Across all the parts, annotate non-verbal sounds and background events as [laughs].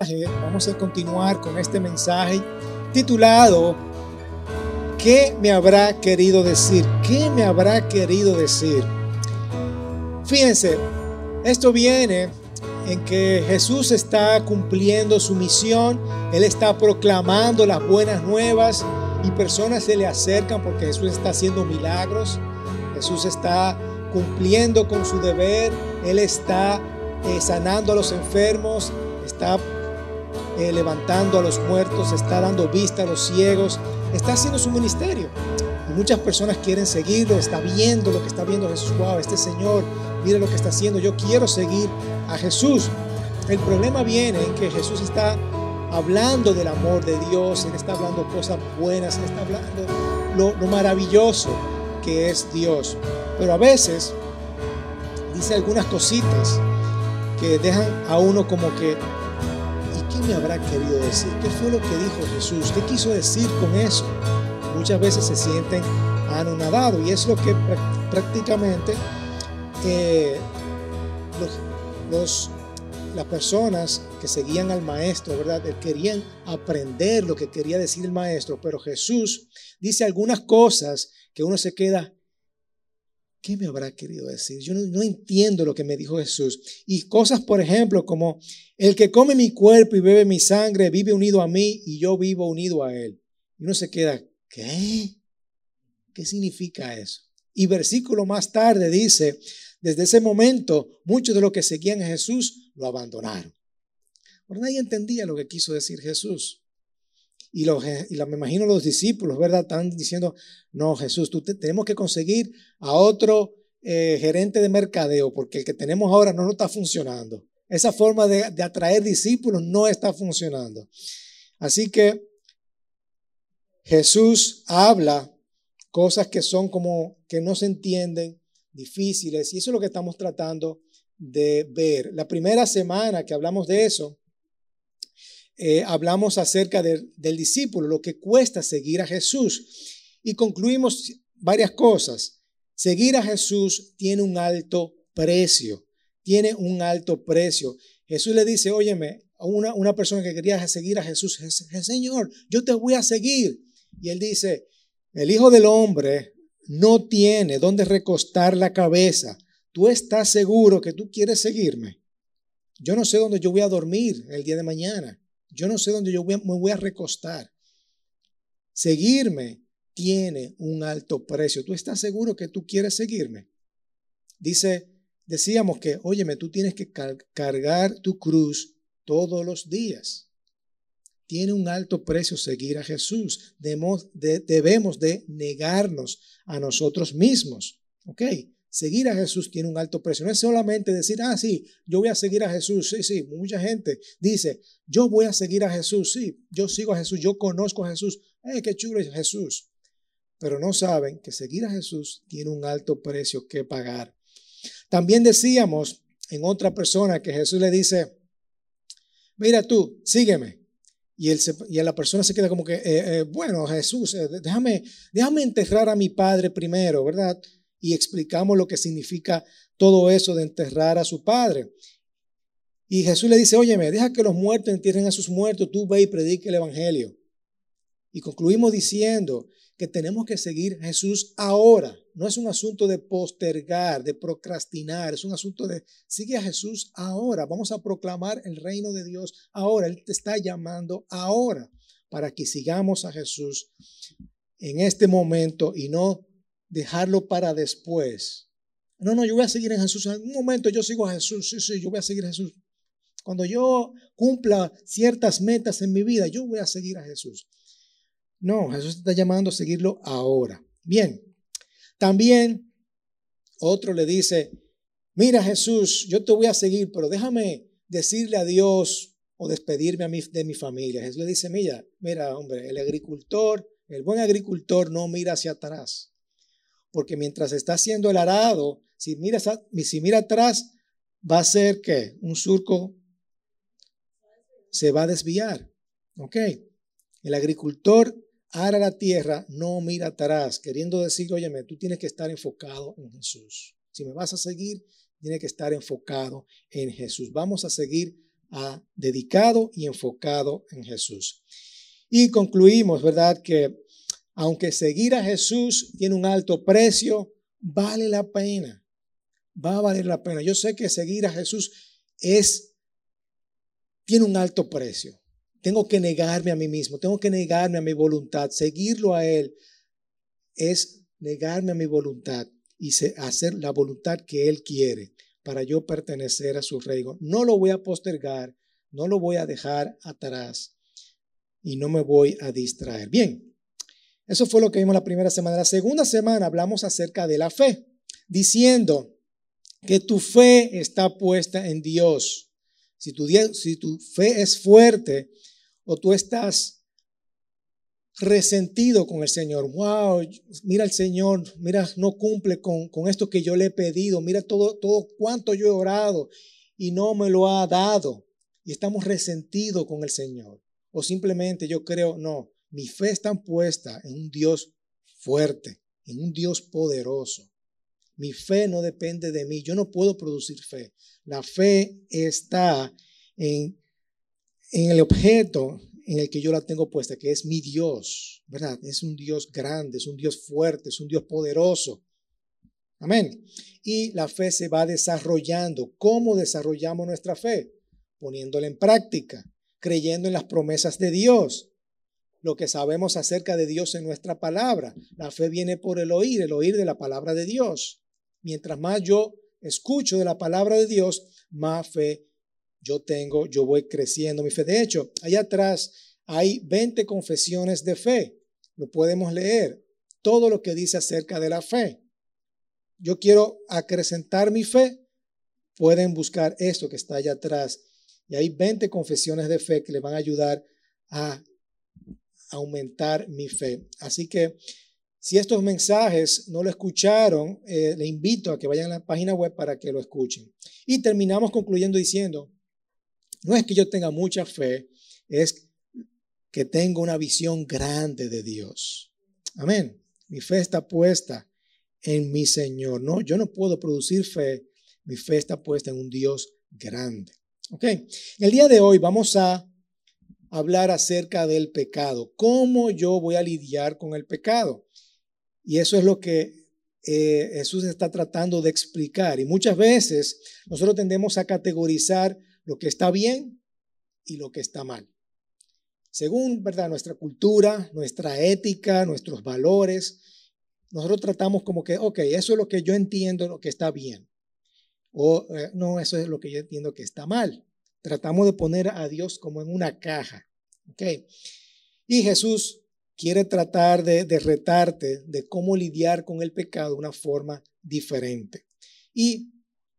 Vamos a continuar con este mensaje titulado ¿Qué me habrá querido decir? ¿Qué me habrá querido decir? Fíjense, esto viene en que Jesús está cumpliendo su misión, Él está proclamando las buenas nuevas y personas se le acercan porque Jesús está haciendo milagros, Jesús está cumpliendo con su deber, Él está eh, sanando a los enfermos, está eh, levantando a los muertos, está dando vista a los ciegos, está haciendo su ministerio. Y muchas personas quieren seguirlo, está viendo lo que está viendo Jesús. Wow, este Señor, mire lo que está haciendo. Yo quiero seguir a Jesús. El problema viene en que Jesús está hablando del amor de Dios, Él está hablando cosas buenas, Él está hablando lo, lo maravilloso que es Dios. Pero a veces dice algunas cositas que dejan a uno como que me habrá querido decir? ¿Qué fue lo que dijo Jesús? ¿Qué quiso decir con eso? Muchas veces se sienten anonadados y es lo que prácticamente eh, los, las personas que seguían al maestro, ¿verdad? Querían aprender lo que quería decir el maestro, pero Jesús dice algunas cosas que uno se queda, ¿qué me habrá querido decir? Yo no, entiendo lo que me dijo Jesús. Y cosas, por ejemplo, como el que come mi cuerpo y bebe mi sangre vive unido a mí y yo vivo unido a él. Y uno se queda, ¿qué? ¿Qué significa eso? Y versículo más tarde dice, desde ese momento muchos de los que seguían a Jesús lo abandonaron. Pero nadie entendía lo que quiso decir Jesús. Y, los, y me imagino los discípulos, ¿verdad? Están diciendo, no, Jesús, tú tenemos que conseguir a otro eh, gerente de mercadeo, porque el que tenemos ahora no, no está funcionando. Esa forma de, de atraer discípulos no está funcionando. Así que Jesús habla cosas que son como que no se entienden, difíciles, y eso es lo que estamos tratando de ver. La primera semana que hablamos de eso, eh, hablamos acerca del discípulo, lo que cuesta seguir a Jesús. Y concluimos varias cosas. Seguir a Jesús tiene un alto precio, tiene un alto precio. Jesús le dice, óyeme, a una, una persona que quería seguir a Jesús, Señor, yo te voy a seguir. Y él dice, el Hijo del Hombre no tiene dónde recostar la cabeza. ¿Tú estás seguro que tú quieres seguirme? Yo no sé dónde yo voy a dormir el día de mañana. Yo no sé dónde yo me voy a recostar. Seguirme tiene un alto precio. ¿Tú estás seguro que tú quieres seguirme? Dice, decíamos que, óyeme, tú tienes que cargar tu cruz todos los días. Tiene un alto precio seguir a Jesús. Debemos de, debemos de negarnos a nosotros mismos. ¿Ok? Seguir a Jesús tiene un alto precio. No es solamente decir, ah, sí, yo voy a seguir a Jesús. Sí, sí, mucha gente dice, yo voy a seguir a Jesús. Sí, yo sigo a Jesús, yo conozco a Jesús. Eh, qué chulo es Jesús! Pero no saben que seguir a Jesús tiene un alto precio que pagar. También decíamos en otra persona que Jesús le dice, mira tú, sígueme. Y, él y la persona se queda como que, eh, eh, bueno, Jesús, déjame, déjame enterrar a mi padre primero, ¿verdad? Y explicamos lo que significa todo eso de enterrar a su padre. Y Jesús le dice, óyeme, deja que los muertos entierren a sus muertos, tú ve y predique el Evangelio. Y concluimos diciendo que tenemos que seguir a Jesús ahora. No es un asunto de postergar, de procrastinar, es un asunto de sigue a Jesús ahora. Vamos a proclamar el reino de Dios ahora. Él te está llamando ahora para que sigamos a Jesús en este momento y no dejarlo para después. No, no, yo voy a seguir en Jesús. En un momento yo sigo a Jesús. Sí, sí, yo voy a seguir a Jesús. Cuando yo cumpla ciertas metas en mi vida, yo voy a seguir a Jesús. No, Jesús está llamando a seguirlo ahora. Bien, también otro le dice, mira Jesús, yo te voy a seguir, pero déjame decirle a Dios o despedirme a de mi familia. Jesús le dice, mira, mira, hombre, el agricultor, el buen agricultor no mira hacia atrás porque mientras está haciendo el arado, si mira, si mira atrás, va a ser que un surco se va a desviar. ¿Ok? El agricultor ara la tierra, no mira atrás, queriendo decir, óyeme, tú tienes que estar enfocado en Jesús. Si me vas a seguir, tienes que estar enfocado en Jesús. Vamos a seguir ha dedicado y enfocado en Jesús. Y concluimos, ¿verdad? Que aunque seguir a Jesús tiene un alto precio, vale la pena. Va a valer la pena. Yo sé que seguir a Jesús es, tiene un alto precio. Tengo que negarme a mí mismo, tengo que negarme a mi voluntad. Seguirlo a Él es negarme a mi voluntad y hacer la voluntad que Él quiere para yo pertenecer a su reino. No lo voy a postergar, no lo voy a dejar atrás y no me voy a distraer. Bien, eso fue lo que vimos la primera semana. La segunda semana hablamos acerca de la fe, diciendo que tu fe está puesta en Dios. Si tu, fe es fuerte o tú estás resentido con el Señor. Wow, mira el Señor, mira, no cumple con, con esto que yo le he pedido. Mira todo, todo cuánto yo he orado y no me lo ha dado. Y estamos resentidos con el Señor. O simplemente yo creo, no, mi fe está puesta en un Dios fuerte, en un Dios poderoso. Mi fe no depende de mí. Yo no puedo producir fe. La fe está en, en el objeto en el que yo la tengo puesta, que es mi Dios, ¿verdad? Es un Dios grande, es un Dios fuerte, es un Dios poderoso. Amén. Y la fe se va desarrollando. ¿Cómo desarrollamos nuestra fe? Poniéndola en práctica, creyendo en las promesas de Dios, lo que sabemos acerca de Dios en nuestra palabra. La fe viene por el oír, el oír de la palabra de Dios. Mientras más yo escucho de la palabra de Dios, más fe yo tengo, yo voy creciendo mi fe. De hecho, allá atrás hay 20 confesiones de fe. Lo podemos leer. Todo lo que dice acerca de la fe. Yo quiero acrecentar mi fe. Pueden buscar esto que está allá atrás. Y hay 20 confesiones de fe que le van a ayudar a aumentar mi fe. Así que si estos mensajes no lo escucharon, eh, le invito a que vayan a la página web para que lo escuchen. Y terminamos concluyendo diciendo, no es que yo tenga mucha fe, es que tengo una visión grande de Dios. Amén. Mi fe está puesta en mi Señor. No, yo no puedo producir fe. Mi fe está puesta en un Dios grande. Ok. El día de hoy vamos a hablar acerca del pecado. ¿Cómo yo voy a lidiar con el pecado? Y eso es lo que eh, Jesús está tratando de explicar. Y muchas veces nosotros tendemos a categorizar lo que está bien y lo que está mal. Según ¿verdad? nuestra cultura, nuestra ética, nuestros valores, nosotros tratamos como que, ok, eso es lo que yo entiendo lo que está bien. O eh, no, eso es lo que yo entiendo que está mal. Tratamos de poner a Dios como en una caja. ¿ok? Y Jesús quiere tratar de, de retarte de cómo lidiar con el pecado de una forma diferente. Y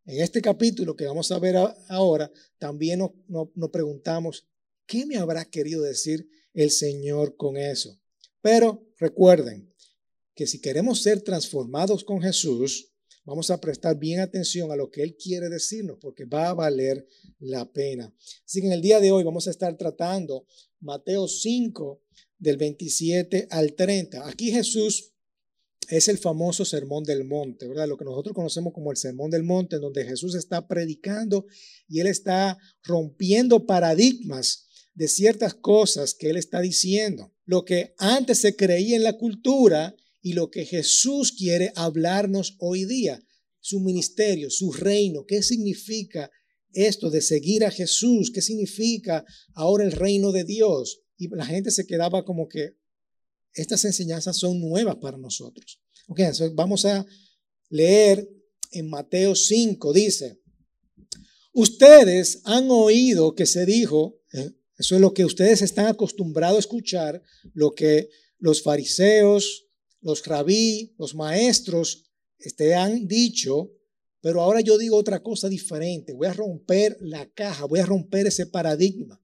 en este capítulo que vamos a ver ahora, también nos, preguntamos, ¿qué me habrá querido decir el Señor con eso? Pero recuerden que si queremos ser transformados con Jesús, vamos a prestar bien atención a lo que Él quiere decirnos, porque va a valer la pena. Así que en el día de hoy vamos a estar tratando Mateo 5, del 27 al 30. Aquí Jesús es el famoso Sermón del Monte, ¿verdad? Lo que nosotros conocemos como el Sermón del Monte, en donde Jesús está predicando y él está rompiendo paradigmas de ciertas cosas que él está diciendo. Lo que antes se creía en la cultura y lo que Jesús quiere hablarnos hoy día, su ministerio, su reino, qué significa esto de seguir a Jesús, qué significa ahora el reino de Dios. Y la gente se quedaba como que, estas enseñanzas son nuevas para nosotros. Ok, vamos a leer en Mateo 5, dice, ustedes han oído que se dijo, eh, eso es lo que ustedes están acostumbrados a escuchar, lo que los fariseos, los rabí, los maestros este, han dicho, pero ahora yo digo otra cosa diferente, voy a romper la caja, voy a romper ese paradigma.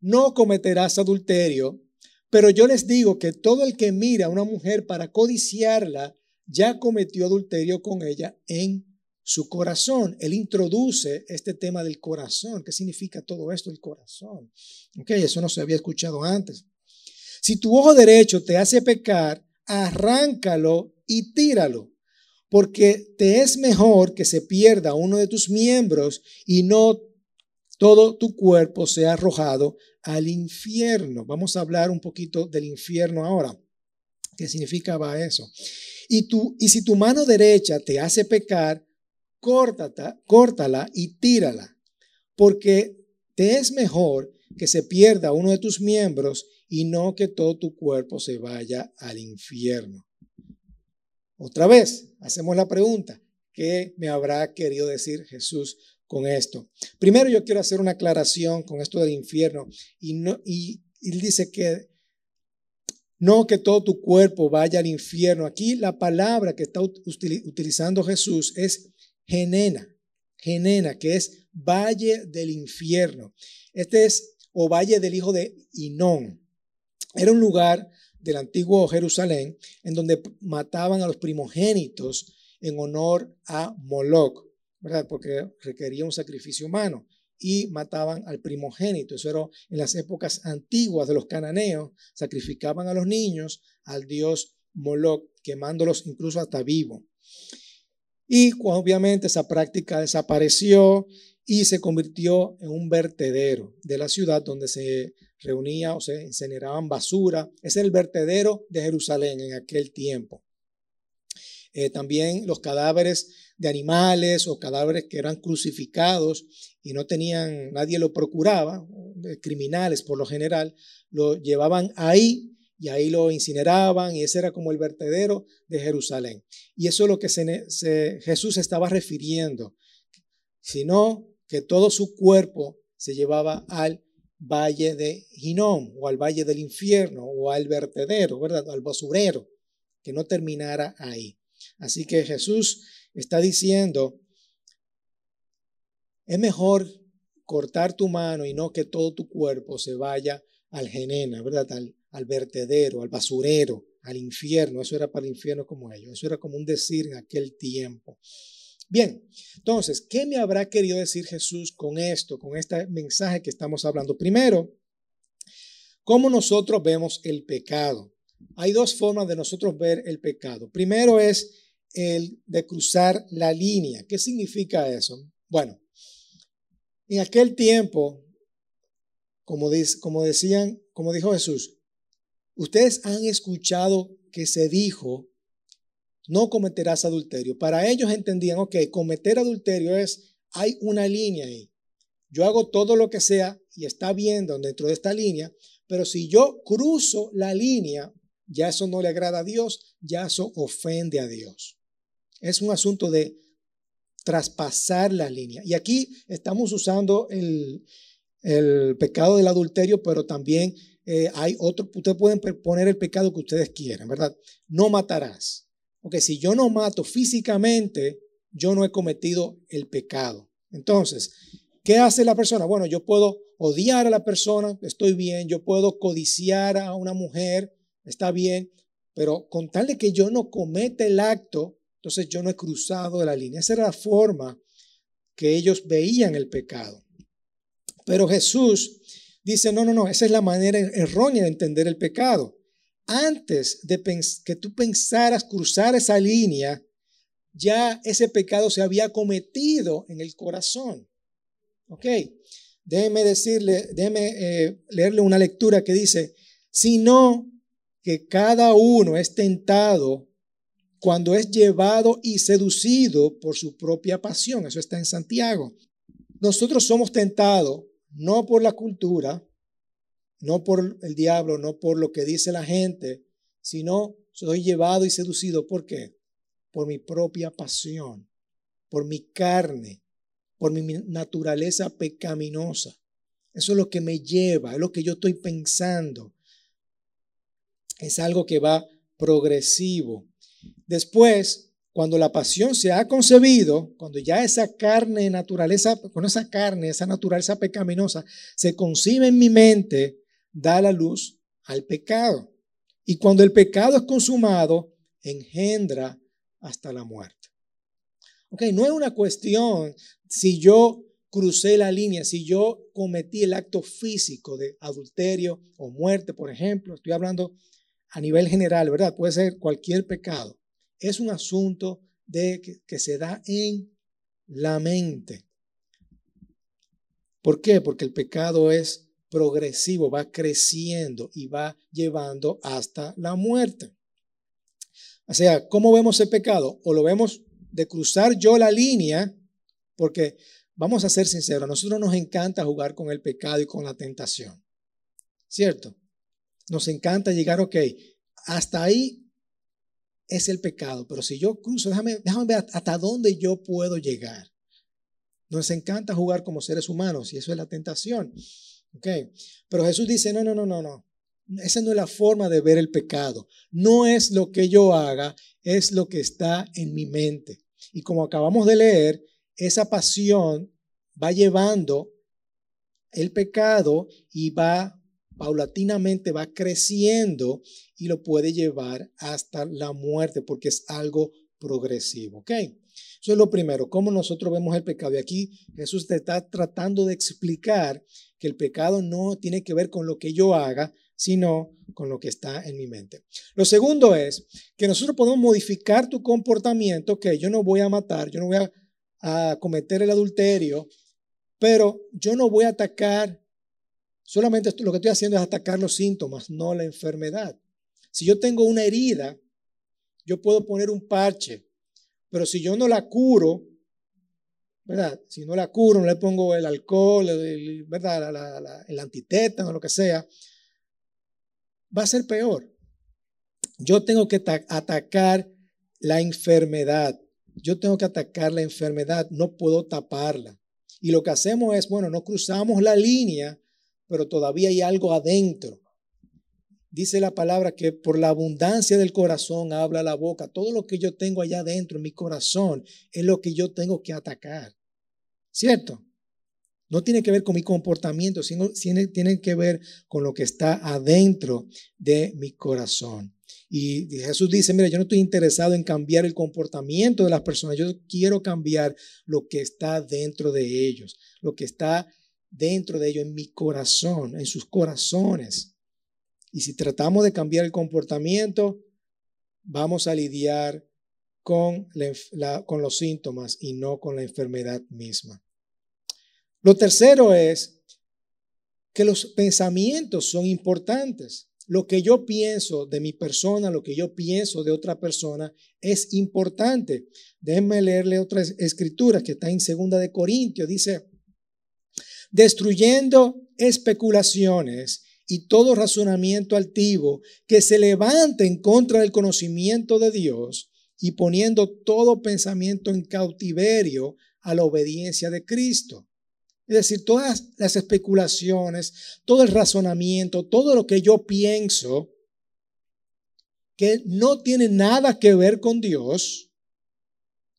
No cometerás adulterio, pero yo les digo que todo el que mira a una mujer para codiciarla, ya cometió adulterio con ella en su corazón. Él introduce este tema del corazón. ¿Qué significa todo esto, el corazón? Ok, eso no se había escuchado antes. Si tu ojo derecho te hace pecar, arráncalo y tíralo, porque te es mejor que se pierda uno de tus miembros y no todo tu cuerpo sea arrojado al infierno. Vamos a hablar un poquito del infierno ahora. ¿Qué significaba eso? Y, y si tu mano derecha te hace pecar, córtala y tírala, porque te es mejor que se pierda uno de tus miembros y no que todo tu cuerpo se vaya al infierno. Otra vez, hacemos la pregunta, ¿qué me habrá querido decir Jesús con esto? Primero yo quiero hacer una aclaración con esto del infierno y, no, y, él dice que no que todo tu cuerpo vaya al infierno. Aquí la palabra que está utilizando Jesús es genena, genena, que es valle del infierno. Este es, o valle del hijo de Inón. Era un lugar del antiguo Jerusalén en donde mataban a los primogénitos en honor a Moloch, ¿verdad? Porque requería un sacrificio humano y mataban al primogénito. Eso era en las épocas antiguas de los cananeos, sacrificaban a los niños al dios Moloch, quemándolos incluso hasta vivo. Y obviamente esa práctica desapareció y se convirtió en un vertedero de la ciudad donde se reunía o se incineraban basura. Es el vertedero de Jerusalén en aquel tiempo. Eh, también los cadáveres de animales o cadáveres que eran crucificados y no tenían, nadie lo procuraba, criminales por lo general, lo llevaban ahí y ahí lo incineraban y ese era como el vertedero de Jerusalén. Y eso es lo que Jesús estaba refiriendo, sino que todo su cuerpo se llevaba al valle de Ginón o al valle del infierno o al vertedero, ¿verdad? Al basurero, que no terminara ahí. Así que Jesús está diciendo, es mejor cortar tu mano y no que todo tu cuerpo se vaya al genena, ¿verdad? Al, al vertedero, al basurero, al infierno. Eso era para el infierno como ellos. Eso era como un decir en aquel tiempo. Bien, entonces, ¿qué me habrá querido decir Jesús con esto, con este mensaje que estamos hablando? Primero, ¿cómo nosotros vemos el pecado? Hay dos formas de nosotros ver el pecado. Primero es el de cruzar la línea. ¿Qué significa eso? Bueno, en aquel tiempo, como, como decían, como dijo Jesús, ustedes han escuchado que se dijo no cometerás adulterio. Para ellos entendían, ok, cometer adulterio es, hay una línea ahí. Yo hago todo lo que sea y está bien dentro de esta línea, pero si yo cruzo la línea, ya eso no le agrada a Dios, ya eso ofende a Dios. Es un asunto de traspasar la línea. Y aquí estamos usando el, pecado del adulterio, pero también eh, hay otro, ustedes pueden poner el pecado que ustedes quieran, ¿verdad? No matarás. Porque si yo no mato físicamente, yo no he cometido el pecado. Entonces, ¿qué hace la persona? Bueno, yo puedo odiar a la persona, estoy bien, yo puedo codiciar a una mujer, está bien, pero con tal de que yo no cometa el acto, entonces yo no he cruzado la línea. Esa era la forma que ellos veían el pecado. Pero Jesús dice, no, no, no, esa es la manera errónea de entender el pecado antes de que tú pensaras cruzar esa línea, ya ese pecado se había cometido en el corazón. Ok, déjeme decirle, déjeme eh, leerle una lectura que dice, sino que cada uno es tentado cuando es llevado y seducido por su propia pasión. Eso está en Santiago. Nosotros somos tentados no por la cultura, no por el diablo, no por lo que dice la gente, sino soy llevado y seducido. ¿Por qué? Por mi propia pasión, por mi carne, por mi naturaleza pecaminosa. Eso es lo que me lleva, es lo que yo estoy pensando. Es algo que va progresivo. Después, cuando la pasión se ha concebido, cuando ya esa carne, naturaleza, con esa carne, esa naturaleza pecaminosa se concibe en mi mente, da la luz al pecado. Y cuando el pecado es consumado, engendra hasta la muerte. Ok, no es una cuestión si yo crucé la línea, si yo cometí el acto físico de adulterio o muerte, por ejemplo, estoy hablando a nivel general, ¿verdad? Puede ser cualquier pecado. Es un asunto de que, que se da en la mente. ¿Por qué? Porque el pecado es progresivo, va creciendo y va llevando hasta la muerte. O sea, ¿cómo vemos el pecado? O lo vemos de cruzar yo la línea, porque vamos a ser sinceros, a nosotros nos encanta jugar con el pecado y con la tentación. ¿Cierto? Nos encanta llegar, ok, hasta ahí es el pecado, pero si yo cruzo, déjame, déjame ver hasta dónde yo puedo llegar. Nos encanta jugar como seres humanos y eso es la tentación. ¿Ok? Pero Jesús dice, no, no, no, no, no. Esa no es la forma de ver el pecado. No es lo que yo haga, es lo que está en mi mente. Y como acabamos de leer, esa pasión va llevando el pecado y va paulatinamente, va creciendo y lo puede llevar hasta la muerte porque es algo progresivo. ¿Ok? Eso es lo primero, cómo nosotros vemos el pecado. Y aquí Jesús te está tratando de explicar que el pecado no tiene que ver con lo que yo haga, sino con lo que está en mi mente. Lo segundo es que nosotros podemos modificar tu comportamiento, que yo no voy a matar, yo no voy a, a cometer el adulterio, pero yo no voy a atacar, solamente lo que estoy haciendo es atacar los síntomas, no la enfermedad. Si yo tengo una herida, yo puedo poner un parche, pero si yo no la curo, ¿verdad? Si no la curo, no le pongo el alcohol, el, ¿verdad? el antitétano, lo que sea, va a ser peor. Yo tengo que atacar la enfermedad. Yo tengo que atacar la enfermedad, no puedo taparla. Y lo que hacemos es, bueno, no cruzamos la línea, pero todavía hay algo adentro. Dice la palabra que por la abundancia del corazón habla la boca. Todo lo que yo tengo allá adentro en mi corazón es lo que yo tengo que atacar. ¿Cierto? No tiene que ver con mi comportamiento, sino tiene que ver con lo que está adentro de mi corazón. Y Jesús dice, mira, yo no estoy interesado en cambiar el comportamiento de las personas, yo quiero cambiar lo que está dentro de ellos, lo que está dentro de ellos en mi corazón, en sus corazones. Y si tratamos de cambiar el comportamiento, vamos a lidiar con, los síntomas y no con la enfermedad misma. Lo tercero es que los pensamientos son importantes. Lo que yo pienso de mi persona, lo que yo pienso de otra persona es importante. Déjenme leerle otra escritura que está en segunda de Corintios. Dice, destruyendo especulaciones y todo razonamiento altivo que se levante en contra del conocimiento de Dios y poniendo todo pensamiento en cautiverio a la obediencia de Cristo. Es decir, todas las especulaciones, todo el razonamiento, todo lo que yo pienso que no tiene nada que ver con Dios,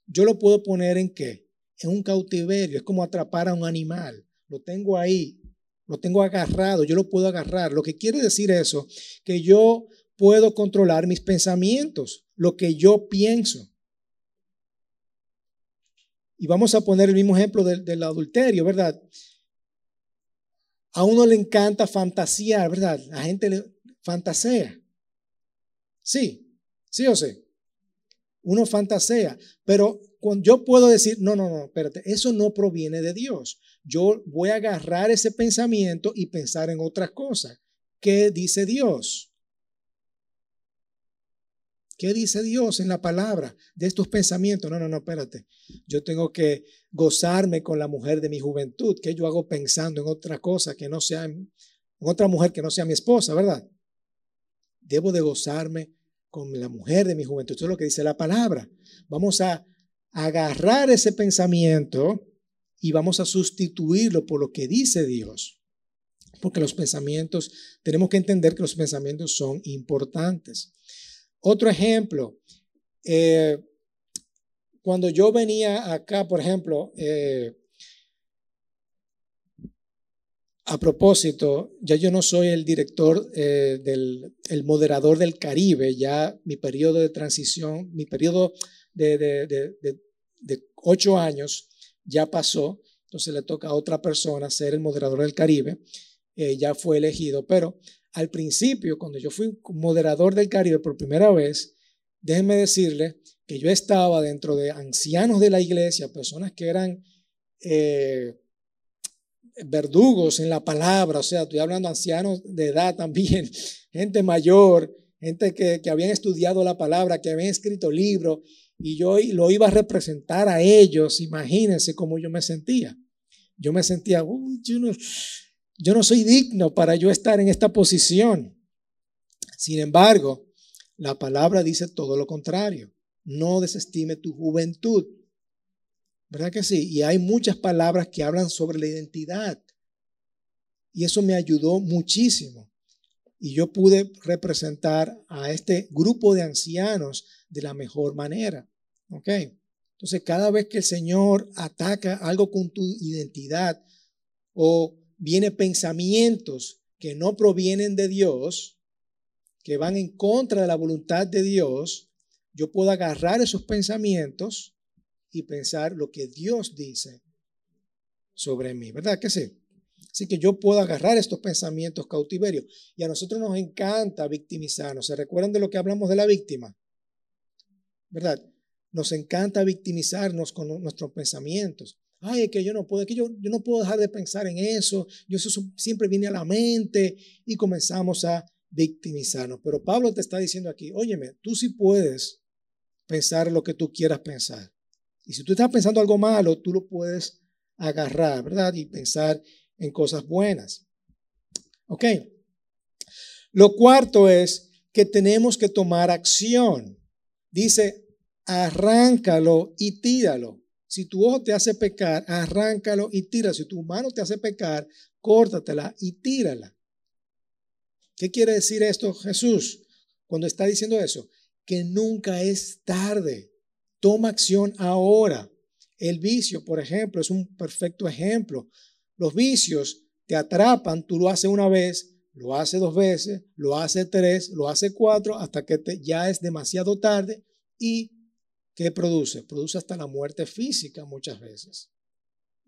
yo lo puedo poner en qué? En un cautiverio. Es como atrapar a un animal. Lo tengo ahí, lo tengo agarrado, yo lo puedo agarrar. Lo que quiere decir eso, que yo puedo controlar mis pensamientos, lo que yo pienso. Y vamos a poner el mismo ejemplo del, adulterio, ¿verdad? A uno le encanta fantasear, ¿verdad? La gente le fantasea. Sí, sí o sí. Uno fantasea, pero yo puedo decir, no, no, no, espérate, eso no proviene de Dios. Yo voy a agarrar ese pensamiento y pensar en otras cosas. ¿Qué dice Dios? ¿Qué dice Dios en la palabra de estos pensamientos? No, no, no, espérate. Yo tengo que gozarme con la mujer de mi juventud. ¿Qué yo hago pensando en otra cosa que no sea, en otra mujer que no sea mi esposa, verdad? Debo de gozarme con la mujer de mi juventud. Eso es lo que dice la palabra. Vamos a agarrar ese pensamiento y vamos a sustituirlo por lo que dice Dios. Porque los pensamientos, tenemos que entender que los pensamientos son importantes. Otro ejemplo, eh, cuando yo venía acá, por ejemplo, eh, a propósito, ya yo no soy el director eh, del el moderador del Caribe, ya mi periodo de transición, mi periodo de, de, ocho años ya pasó, entonces le toca a otra persona ser el moderador del Caribe, ya fue elegido, pero al principio, cuando yo fui moderador del Caribe por primera vez, déjenme decirle que yo estaba dentro de ancianos de la iglesia, personas que eran, eh, verdugos en la palabra, o sea, estoy hablando de ancianos de edad también, [laughs] gente mayor, gente que, que habían estudiado la palabra, que habían escrito libros, y yo lo iba a representar a ellos, imagínense cómo yo me sentía. Yo me sentía, yo, no, yo no soy digno para yo estar en esta posición. Sin embargo, la palabra dice todo lo contrario. No desestime tu juventud. ¿Verdad que sí? Y hay muchas palabras que hablan sobre la identidad. Y eso me ayudó muchísimo. Y yo pude representar a este grupo de ancianos de la mejor manera. ¿Ok? Entonces, cada vez que el Señor ataca algo con tu identidad o viene pensamientos que no provienen de Dios, que van en contra de la voluntad de Dios, yo puedo agarrar esos pensamientos y pensar lo que Dios dice sobre mí, ¿verdad que sí? Así que yo puedo agarrar estos pensamientos cautiverios. Y a nosotros nos encanta victimizarnos. ¿Se recuerdan de lo que hablamos de la víctima? ¿Verdad? Nos encanta victimizarnos con nuestros pensamientos. Ay, es que yo no puedo, que yo, yo no puedo dejar de pensar en eso. Yo eso siempre viene a la mente y comenzamos a victimizarnos. Pero Pablo te está diciendo aquí, óyeme, tú sí puedes pensar lo que tú quieras pensar. Y si tú estás pensando algo malo, tú lo puedes agarrar, ¿verdad? Y pensar en cosas buenas. ¿Ok? Lo cuarto es que tenemos que tomar acción. Dice, arráncalo y tíralo. Si tu ojo te hace pecar, arráncalo y tíralo. Si tu mano te hace pecar, córtatela y tírala. ¿Qué quiere decir esto Jesús cuando está diciendo eso? Que nunca es tarde. Toma acción ahora. El vicio, por ejemplo, es un perfecto ejemplo. Los vicios te atrapan, tú lo haces una vez, lo haces dos veces, lo haces tres, lo haces cuatro, hasta que ya es demasiado tarde y ¿qué produce? Produce hasta la muerte física muchas veces.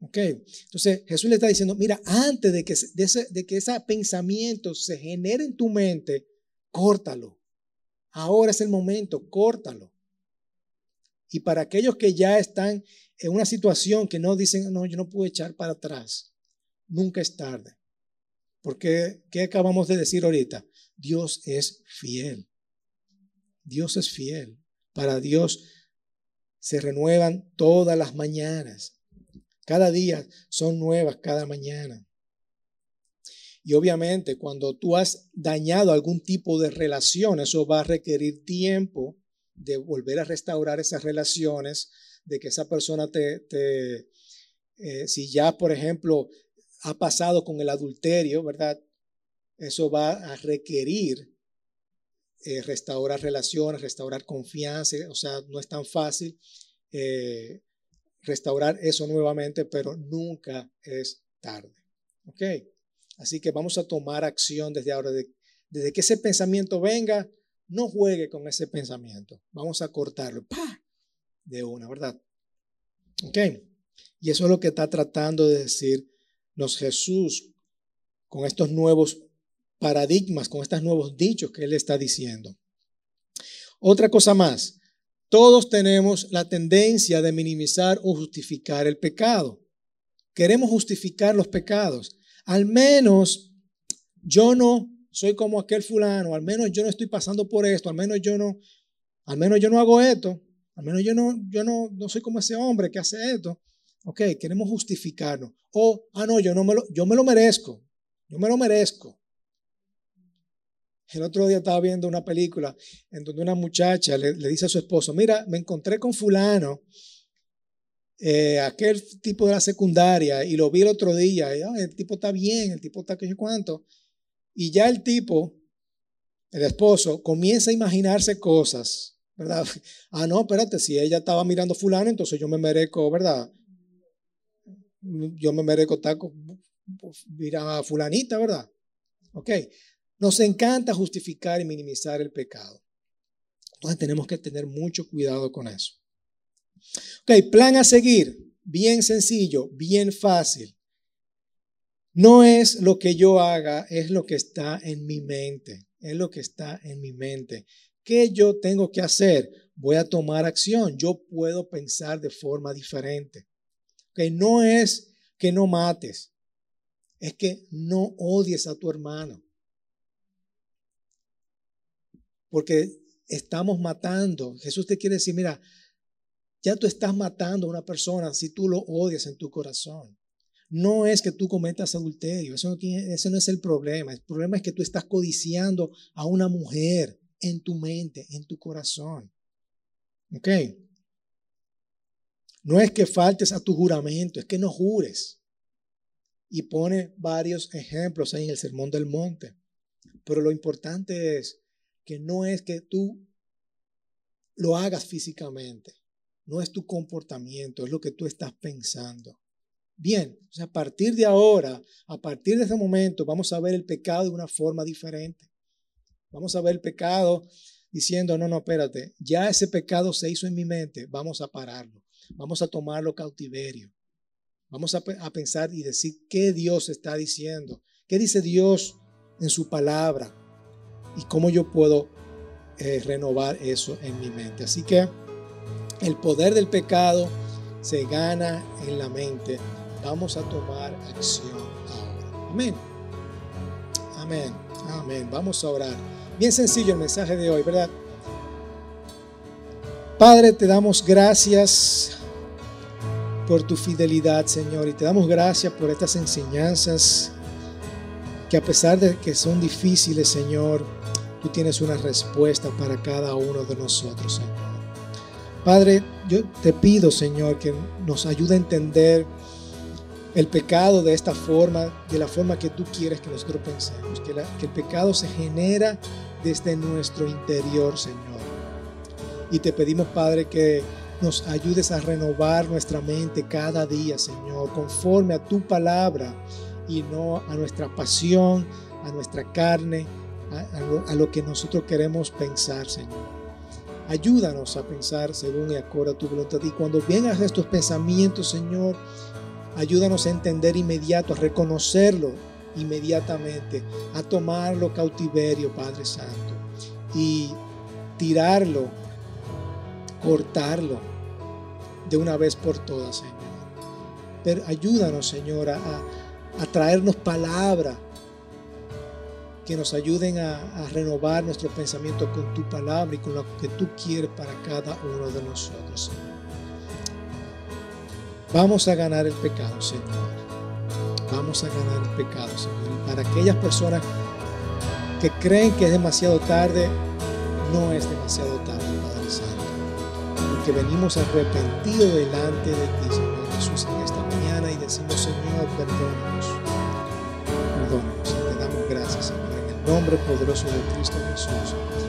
¿Ok? Entonces Jesús le está diciendo, mira, antes de que, de ese, de que ese pensamiento se genere en tu mente, córtalo. Ahora es el momento, córtalo. Y para aquellos que ya están en una situación que no dicen, no, yo no puedo echar para atrás, nunca es tarde. Porque, ¿qué acabamos de decir ahorita? Dios es fiel. Dios es fiel. Para Dios se renuevan todas las mañanas. Cada día son nuevas cada mañana. Y obviamente cuando tú has dañado algún tipo de relación, eso va a requerir tiempo de volver a restaurar esas relaciones, de que esa persona te, eh, si ya, por ejemplo, ha pasado con el adulterio, ¿verdad? Eso va a requerir eh, restaurar relaciones, restaurar confianza, o sea, no es tan fácil eh, restaurar eso nuevamente, pero nunca es tarde. ¿Ok? Así que vamos a tomar acción desde ahora. desde que ese pensamiento venga, no juegue con ese pensamiento. Vamos a cortarlo. ¡Pah! De una, ¿verdad? Ok. Y eso es lo que está tratando de decirnos Jesús con estos nuevos paradigmas, con estos nuevos dichos que Él está diciendo. Otra cosa más. Todos tenemos la tendencia de minimizar o justificar el pecado. Queremos justificar los pecados. Al menos yo no soy como aquel fulano, al menos yo no estoy pasando por esto, al menos yo no, al menos yo no hago esto, al menos yo no, yo no, no soy como ese hombre que hace esto. Ok, queremos justificarnos. O, ah, no, yo, no me lo, yo me lo merezco, yo me lo merezco. El otro día estaba viendo una película en donde una muchacha le, dice a su esposo, mira, me encontré con fulano, eh, aquel tipo de la secundaria, y lo vi el otro día, y, el tipo está bien, el tipo está que cuánto. Y ya el tipo, el esposo, comienza a imaginarse cosas, ¿verdad? [laughs] Ah, no, espérate, si ella estaba mirando fulano, entonces yo me merezco, ¿verdad? Yo me merezco estar con, mira a fulanita, ¿verdad? Ok. Nos encanta justificar y minimizar el pecado. Entonces tenemos que tener mucho cuidado con eso. Ok, plan a seguir. Bien sencillo, bien fácil. No es lo que yo haga, es lo que está en mi mente. Es lo que está en mi mente. ¿Qué yo tengo que hacer? Voy a tomar acción. Yo puedo pensar de forma diferente. Que no es que no mates. es que no odies a tu hermano. Porque estamos matando. Jesús te quiere decir, mira, ya tú estás matando a una persona si tú lo odias en tu corazón. No es que tú cometas adulterio, eso no, ese no es el problema. El problema es que tú estás codiciando a una mujer en tu mente, en tu corazón. ¿Ok? No es que faltes a tu juramento, es que no jures. Y pone varios ejemplos ahí en el Sermón del Monte. Pero lo importante es que no es que tú lo hagas físicamente, no es tu comportamiento, es lo que tú estás pensando. Bien, a partir de ahora, a partir de ese momento, vamos a ver el pecado de una forma diferente. Vamos a ver el pecado diciendo, no, no, espérate, ya ese pecado se hizo en mi mente, vamos a pararlo, vamos a tomarlo cautiverio. Vamos a, pensar y decir qué Dios está diciendo, qué dice Dios en su palabra y cómo yo puedo eh, renovar eso en mi mente. Así que el poder del pecado se gana en la mente. Vamos a tomar acción ahora. Amén. Amén. Amén. Vamos a orar. Bien sencillo el mensaje de hoy, ¿verdad? Padre, te damos gracias por tu fidelidad, Señor, y te damos gracias por estas enseñanzas que a pesar de que son difíciles, Señor, tú tienes una respuesta para cada uno de nosotros, Señor. Padre, yo te pido, Señor, que nos ayude a entender el pecado de esta forma, de la forma que tú quieres que nosotros pensemos, que, que el pecado se genera desde nuestro interior, Señor. Y te pedimos, Padre, que nos ayudes a renovar nuestra mente cada día, Señor, conforme a tu palabra y no a nuestra pasión, a nuestra carne, a, lo, que nosotros queremos pensar, Señor. Ayúdanos a pensar según y acorde a tu voluntad. Y cuando vengas estos pensamientos, Señor, ayúdanos a entender inmediato, a reconocerlo inmediatamente, a tomarlo cautiverio, Padre Santo, y tirarlo, cortarlo de una vez por todas, Señor. Pero ayúdanos, Señor, a, a traernos palabra que nos ayuden a, renovar nuestro pensamiento con tu palabra y con lo que tú quieres para cada uno de nosotros, Señor. Vamos a ganar el pecado, Señor. Vamos a ganar el pecado, Señor. Y para aquellas personas que creen que es demasiado tarde, no es demasiado tarde, Padre Santo. Porque venimos arrepentidos delante de ti, Señor Jesús, en esta mañana y decimos, Señor, perdónanos. Perdónanos y te damos gracias, Señor nombre poderoso de Cristo Jesús.